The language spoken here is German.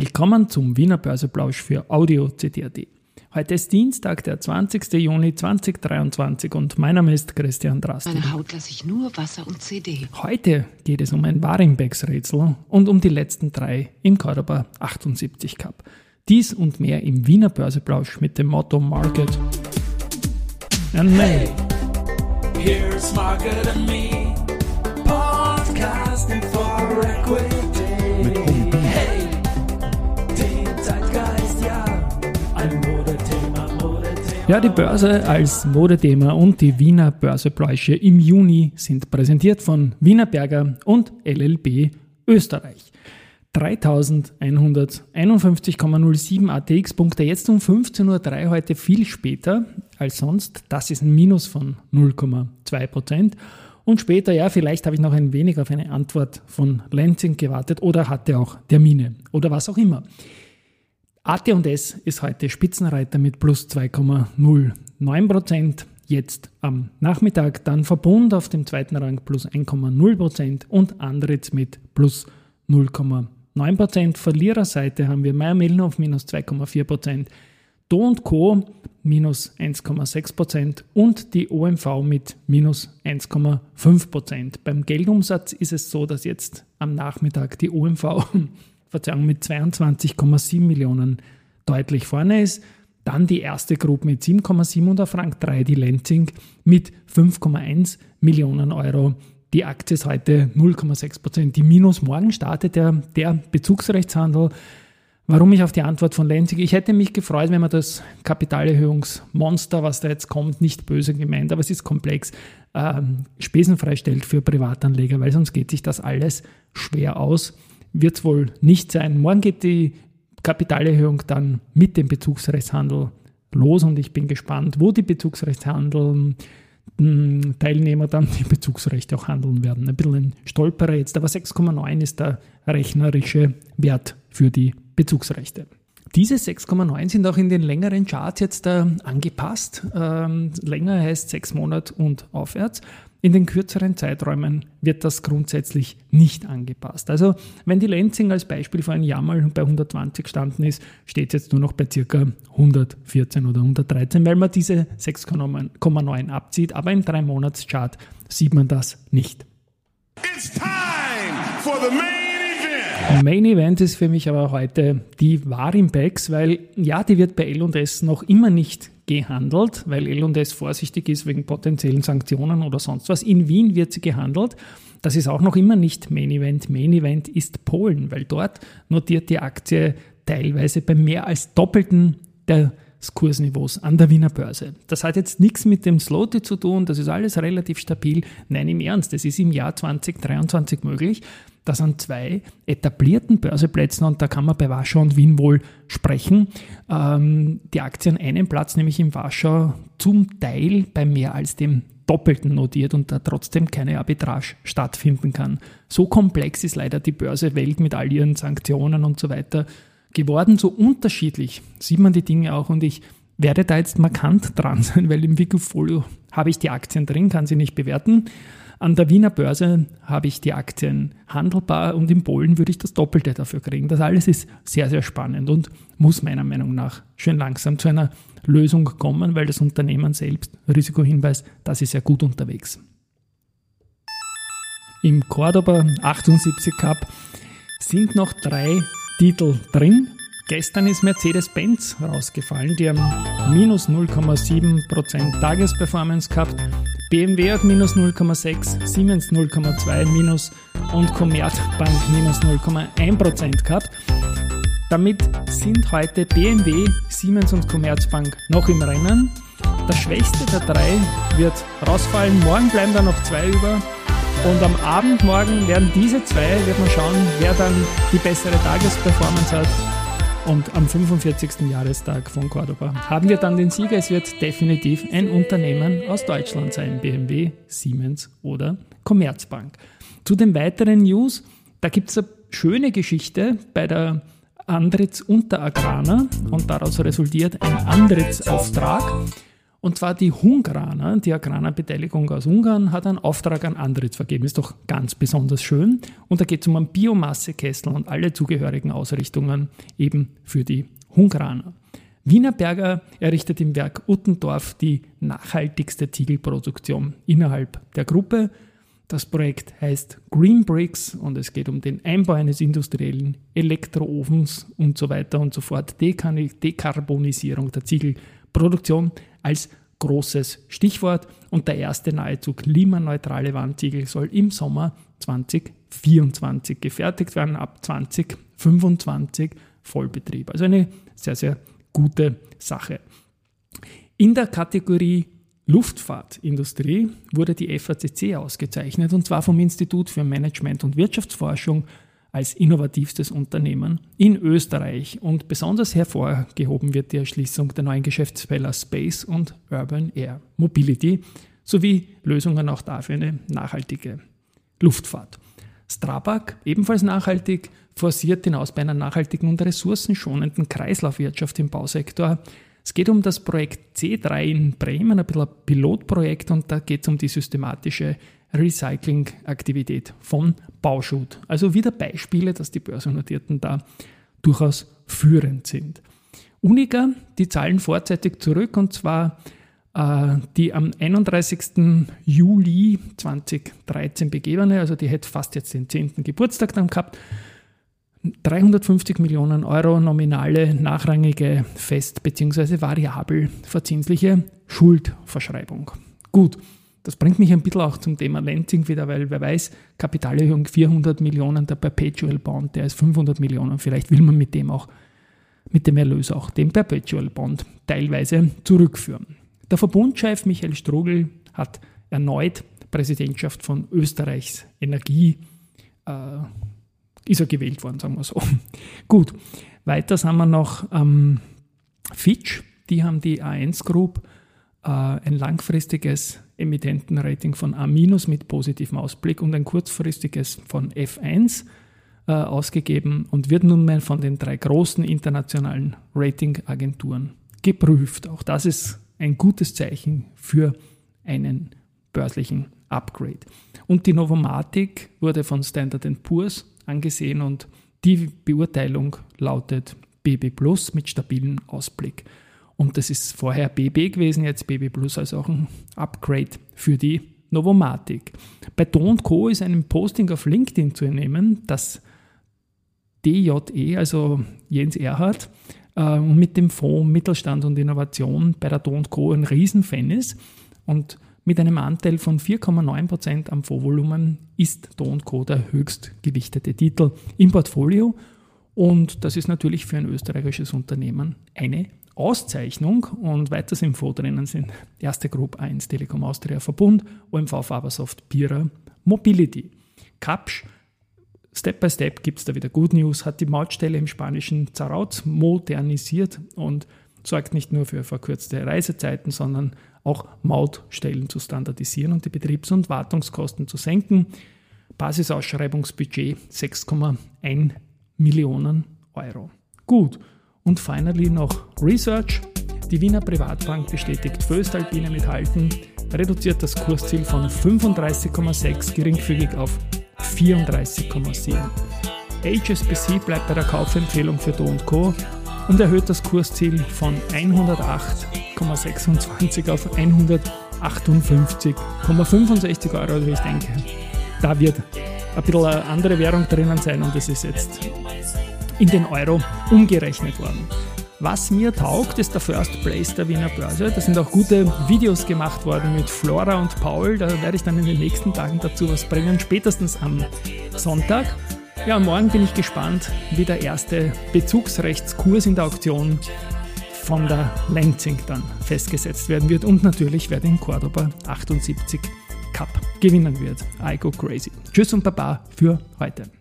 Willkommen zum Wiener Börseplausch für Audio CD.at. Heute ist Dienstag, der 20. Juni 2023 und mein Name ist Christian Drasti. Meine Haut lasse ich nur Wasser und CD. Heute geht es um ein Warimbex-Rätsel und um die letzten drei im Cordoba 78 Cup. Dies und mehr im Wiener Börseplausch mit dem Motto Market and Me. Here's Market and Me, podcasting for equity. Ja, die Börse als Modethema und die Wiener Börsepläusche im Juni sind präsentiert von Wiener Berger und LLB Österreich. 3151,07 ATX-Punkte jetzt um 15.03 Uhr heute viel später als sonst. Das ist ein Minus von 0,2 Prozent. Und später, ja, vielleicht habe ich noch ein wenig auf eine Antwort von Lansing gewartet oder hatte auch Termine oder was auch immer. AT&S ist heute Spitzenreiter mit plus 2,09 Prozent. Jetzt am Nachmittag dann Verbund auf dem zweiten Rang plus 1,0 Prozent und Andritz mit plus 0,9 Prozent. Verliererseite haben wir Meier Mellenhof minus 2,4 Prozent, Do Co. minus 1,6 Prozent und die OMV mit minus 1,5 Prozent. Beim Geldumsatz ist es so, dass jetzt am Nachmittag die OMV Verzeihung, mit 22,7 Millionen deutlich vorne ist. Dann die erste Gruppe mit 7,7 und auf Rang 3 die Lenzing mit 5,1 Millionen Euro. Die Aktie ist heute 0,6 Prozent. Die Minus morgen startet der, der Bezugsrechtshandel. Warum ich auf die Antwort von Lenzing? Ich hätte mich gefreut, wenn man das Kapitalerhöhungsmonster, was da jetzt kommt, nicht böse gemeint, aber es ist komplex, ähm, spesenfrei stellt für Privatanleger, weil sonst geht sich das alles schwer aus. Wird es wohl nicht sein. Morgen geht die Kapitalerhöhung dann mit dem Bezugsrechtshandel los und ich bin gespannt, wo die Bezugsrechtshandel Teilnehmer dann die Bezugsrechte auch handeln werden. Ein bisschen ein Stolperer jetzt, aber 6,9 ist der rechnerische Wert für die Bezugsrechte. Diese 6,9 sind auch in den längeren Charts jetzt äh, angepasst. Ähm, länger heißt sechs Monate und aufwärts. In den kürzeren Zeiträumen wird das grundsätzlich nicht angepasst. Also wenn die Lenzing als Beispiel vor einem Jahr mal bei 120 gestanden ist, steht es jetzt nur noch bei ca. 114 oder 113, weil man diese 6,9 abzieht. Aber im 3-Monats-Chart sieht man das nicht. It's time for the main. Main Event ist für mich aber heute die Warimpex, weil ja, die wird bei L&S noch immer nicht gehandelt, weil L&S vorsichtig ist wegen potenziellen Sanktionen oder sonst was. In Wien wird sie gehandelt. Das ist auch noch immer nicht Main Event. Main Event ist Polen, weil dort notiert die Aktie teilweise bei mehr als doppelten der Kursniveaus an der Wiener Börse. Das hat jetzt nichts mit dem Sloty zu tun, das ist alles relativ stabil. Nein, im Ernst, es ist im Jahr 2023 möglich, dass an zwei etablierten Börseplätzen, und da kann man bei Warschau und Wien wohl sprechen, ähm, die Aktien einen Platz, nämlich in Warschau, zum Teil bei mehr als dem Doppelten notiert und da trotzdem keine Arbitrage stattfinden kann. So komplex ist leider die Börsewelt mit all ihren Sanktionen und so weiter geworden. So unterschiedlich sieht man die Dinge auch und ich werde da jetzt markant dran sein, weil im Wikifolio habe ich die Aktien drin, kann sie nicht bewerten. An der Wiener Börse habe ich die Aktien handelbar und in Polen würde ich das Doppelte dafür kriegen. Das alles ist sehr, sehr spannend und muss meiner Meinung nach schön langsam zu einer Lösung kommen, weil das Unternehmen selbst, Risikohinweis, das ist ja gut unterwegs. Im Cordoba 78 Cup sind noch drei Titel drin. Gestern ist Mercedes-Benz rausgefallen. Die haben minus 0,7% Tagesperformance gehabt. BMW hat minus 0,6, Siemens 0,2 minus und Commerzbank minus 0,1% gehabt. Damit sind heute BMW, Siemens und Commerzbank noch im Rennen. Der schwächste der drei wird rausfallen. Morgen bleiben da noch zwei über. Und am Abend morgen werden diese zwei, wird man schauen, wer dann die bessere Tagesperformance hat. Und am 45. Jahrestag von Cordoba haben wir dann den Sieger. Es wird definitiv ein Unternehmen aus Deutschland sein, BMW, Siemens oder Commerzbank. Zu den weiteren News, da gibt es eine schöne Geschichte bei der Andritz Unteragrana und daraus resultiert ein Andritz-Auftrag. Und zwar die Hungraner, die Agrana-Beteiligung aus Ungarn, hat einen Auftrag an Andritz vergeben. Ist doch ganz besonders schön. Und da geht es um einen Biomassekessel und alle zugehörigen Ausrichtungen eben für die Hungraner. Wienerberger errichtet im Werk Uttendorf die nachhaltigste Ziegelproduktion innerhalb der Gruppe. Das Projekt heißt Green Bricks und es geht um den Einbau eines industriellen Elektroofens und so weiter und so fort. Dekarbonisierung der Ziegelproduktion als großes Stichwort und der erste nahezu klimaneutrale Wandziegel soll im Sommer 2024 gefertigt werden, ab 2025 Vollbetrieb. Also eine sehr, sehr gute Sache. In der Kategorie Luftfahrtindustrie wurde die FACC ausgezeichnet und zwar vom Institut für Management und Wirtschaftsforschung als innovativstes Unternehmen in Österreich und besonders hervorgehoben wird die Erschließung der neuen Geschäftsfelder Space und Urban Air Mobility sowie Lösungen auch dafür eine nachhaltige Luftfahrt. Strabag, ebenfalls nachhaltig, forciert hinaus bei einer nachhaltigen und ressourcenschonenden Kreislaufwirtschaft im Bausektor. Es geht um das Projekt C3 in Bremen, ein Pilotprojekt und da geht es um die systematische Recycling-Aktivität von Bauschutt. Also wieder Beispiele, dass die Börsennotierten da durchaus führend sind. Unica, die zahlen vorzeitig zurück und zwar äh, die am 31. Juli 2013 begebene, also die hätte fast jetzt den 10. Geburtstag dann gehabt, 350 Millionen Euro nominale, nachrangige, fest- bzw. variabel verzinsliche Schuldverschreibung. Gut, das bringt mich ein bisschen auch zum Thema Lenzing wieder, weil wer weiß, Kapitalerhöhung 400 Millionen, der Perpetual Bond, der ist 500 Millionen. Vielleicht will man mit dem auch, mit dem Erlös auch den Perpetual Bond teilweise zurückführen. Der Verbundchef Michael Strugel hat erneut Präsidentschaft von Österreichs Energie äh, ist er gewählt worden, sagen wir so. Gut, weiter sind wir noch ähm, Fitch. Die haben die A1 Group äh, ein langfristiges Emittentenrating von A- mit positivem Ausblick und ein kurzfristiges von F1 äh, ausgegeben und wird nunmehr von den drei großen internationalen Ratingagenturen geprüft. Auch das ist ein gutes Zeichen für einen börslichen Upgrade. Und die Novomatic wurde von Standard Poor's angesehen und die Beurteilung lautet BB Plus mit stabilem Ausblick. Und das ist vorher BB gewesen, jetzt BB Plus als auch ein Upgrade für die Novomatic. Bei Do Co. ist ein Posting auf LinkedIn zu entnehmen, dass DJE, also Jens Erhardt, äh, mit dem Fonds Mittelstand und Innovation bei der Do Co. ein Riesenfan ist und mit einem Anteil von 4,9% am Fondsvolumen ist Do Co. der höchst gewichtete Titel im Portfolio. Und das ist natürlich für ein österreichisches Unternehmen eine Auszeichnung. Und weiters im Fonds drinnen sind Erste Group 1 Telekom Austria Verbund, OMV Fabersoft, Pira Mobility. Kapsch Step by Step gibt es da wieder Good News, hat die Mautstelle im spanischen Zarauz modernisiert und sorgt nicht nur für verkürzte Reisezeiten, sondern auch Mautstellen zu standardisieren und die Betriebs- und Wartungskosten zu senken. Basisausschreibungsbudget 6,1 Millionen Euro. Gut, und finally noch Research. Die Wiener Privatbank bestätigt Föstalpine mit Halten, reduziert das Kursziel von 35,6 geringfügig auf 34,7. HSBC bleibt bei der Kaufempfehlung für Do Co und erhöht das Kursziel von 108,26 auf 158,65 Euro. Also ich denke, da wird ein bisschen eine andere Währung drinnen sein und es ist jetzt in den Euro umgerechnet worden. Was mir taugt, ist der First Place der Wiener Börse. Da sind auch gute Videos gemacht worden mit Flora und Paul. Da werde ich dann in den nächsten Tagen dazu was bringen, spätestens am Sonntag. Ja, morgen bin ich gespannt, wie der erste Bezugsrechtskurs in der Auktion von der Lenzing dann festgesetzt werden wird und natürlich wer den Cordoba 78 Cup gewinnen wird. I go crazy. Tschüss und Baba für heute.